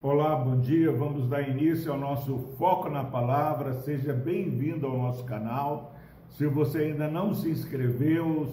Olá, bom dia. Vamos dar início ao nosso Foco na Palavra. Seja bem-vindo ao nosso canal. Se você ainda não se inscreveu,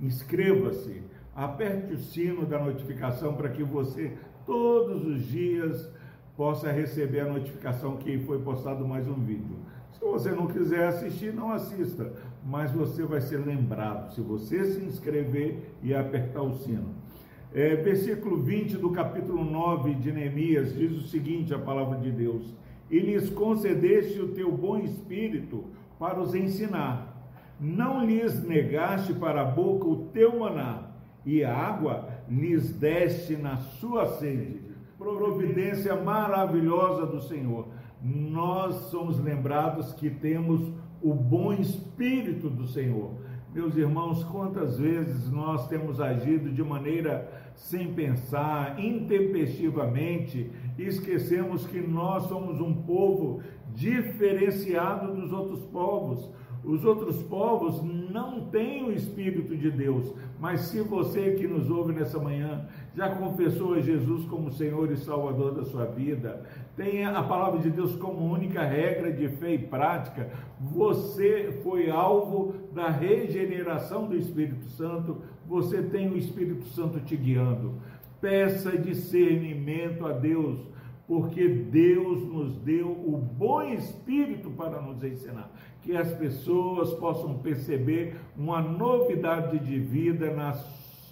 inscreva-se. Aperte o sino da notificação para que você todos os dias possa receber a notificação que foi postado mais um vídeo. Se você não quiser assistir, não assista, mas você vai ser lembrado se você se inscrever e apertar o sino. É, versículo 20 do capítulo 9 de Neemias diz o seguinte: a palavra de Deus: E lhes concedeste o teu bom espírito para os ensinar, não lhes negaste para a boca o teu maná, e a água lhes deste na sua sede. Providência maravilhosa do Senhor. Nós somos lembrados que temos o bom espírito do Senhor. Meus irmãos, quantas vezes nós temos agido de maneira sem pensar, intempestivamente, e esquecemos que nós somos um povo diferenciado dos outros povos. Os outros povos não têm o Espírito de Deus, mas se você que nos ouve nessa manhã já confessou a Jesus como Senhor e Salvador da sua vida, tem a palavra de Deus como única regra de fé e prática, você foi alvo da regeneração do Espírito Santo, você tem o Espírito Santo te guiando. Peça discernimento a Deus porque Deus nos deu o bom espírito para nos ensinar, que as pessoas possam perceber uma novidade de vida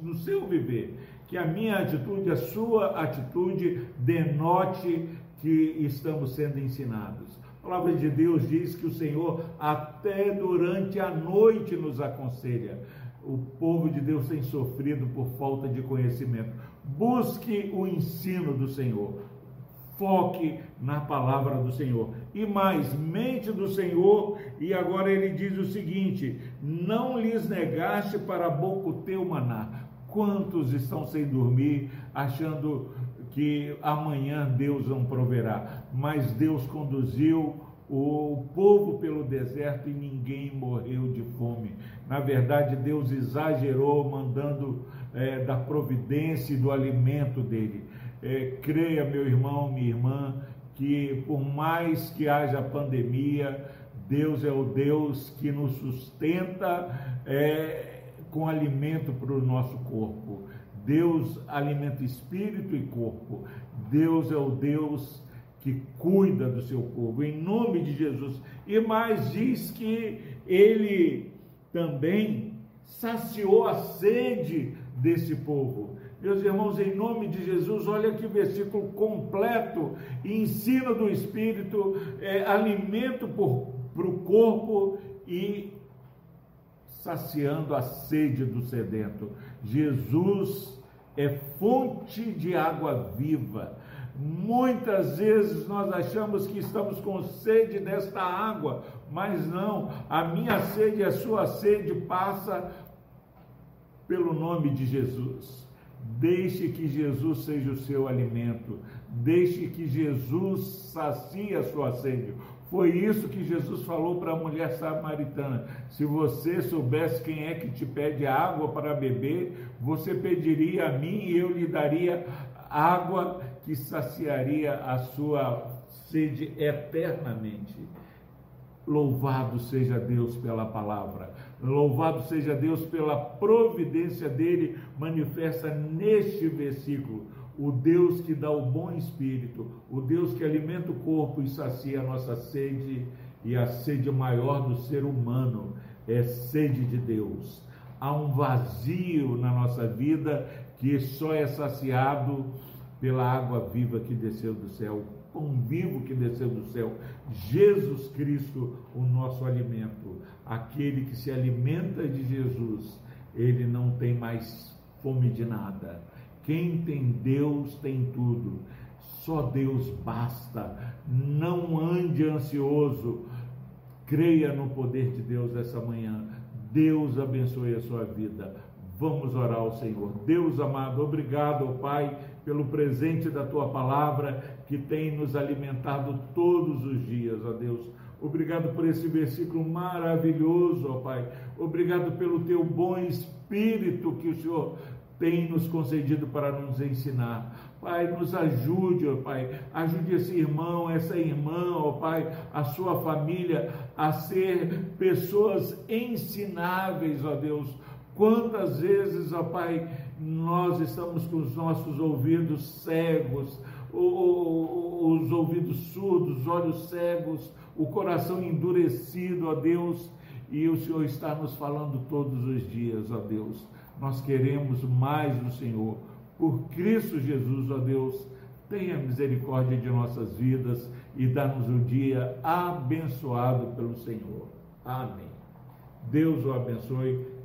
no seu viver, que a minha atitude, a sua atitude denote que estamos sendo ensinados. A palavra de Deus diz que o Senhor até durante a noite nos aconselha. O povo de Deus tem sofrido por falta de conhecimento. Busque o ensino do Senhor foque na palavra do Senhor. E mais, mente do Senhor, e agora ele diz o seguinte: não lhes negaste para a boca o teu maná. Quantos estão sem dormir, achando que amanhã Deus não proverá? Mas Deus conduziu o povo pelo deserto e ninguém morreu de fome. Na verdade, Deus exagerou, mandando é, da providência e do alimento dele. É, creia, meu irmão, minha irmã, que por mais que haja pandemia, Deus é o Deus que nos sustenta é, com alimento para o nosso corpo. Deus alimenta espírito e corpo. Deus é o Deus que cuida do seu povo, em nome de Jesus. E mais diz que ele também saciou a sede desse povo. Meus irmãos, em nome de Jesus, olha que versículo completo, ensino do Espírito, é, alimento para o corpo e saciando a sede do sedento. Jesus é fonte de água viva. Muitas vezes nós achamos que estamos com sede desta água, mas não, a minha sede e a sua sede passa pelo nome de Jesus. Deixe que Jesus seja o seu alimento. Deixe que Jesus sacie a sua sede. Foi isso que Jesus falou para a mulher samaritana. Se você soubesse quem é que te pede água para beber, você pediria a mim e eu lhe daria água que saciaria a sua sede eternamente. Louvado seja Deus pela palavra. Louvado seja Deus pela providência dele manifesta neste versículo. O Deus que dá o bom espírito, o Deus que alimenta o corpo e sacia a nossa sede, e a sede maior do ser humano é sede de Deus. Há um vazio na nossa vida que só é saciado pela água viva que desceu do céu, pão vivo que desceu do céu, Jesus Cristo, o nosso alimento. Aquele que se alimenta de Jesus, ele não tem mais fome de nada. Quem tem Deus tem tudo. Só Deus basta. Não ande ansioso. Creia no poder de Deus essa manhã. Deus abençoe a sua vida. Vamos orar ao Senhor. Deus amado, obrigado, Pai pelo presente da tua palavra que tem nos alimentado todos os dias, ó Deus. Obrigado por esse versículo maravilhoso, ó Pai. Obrigado pelo teu bom espírito que o Senhor tem nos concedido para nos ensinar. Pai, nos ajude, ó Pai, ajude esse irmão, essa irmã, ó Pai, a sua família a ser pessoas ensináveis, ó Deus. Quantas vezes, ó Pai, nós estamos com os nossos ouvidos cegos, os ouvidos surdos, os olhos cegos, o coração endurecido, ó Deus, e o Senhor está nos falando todos os dias, ó Deus. Nós queremos mais do Senhor. Por Cristo Jesus, ó Deus, tenha misericórdia de nossas vidas e dá-nos um dia abençoado pelo Senhor. Amém. Deus o abençoe.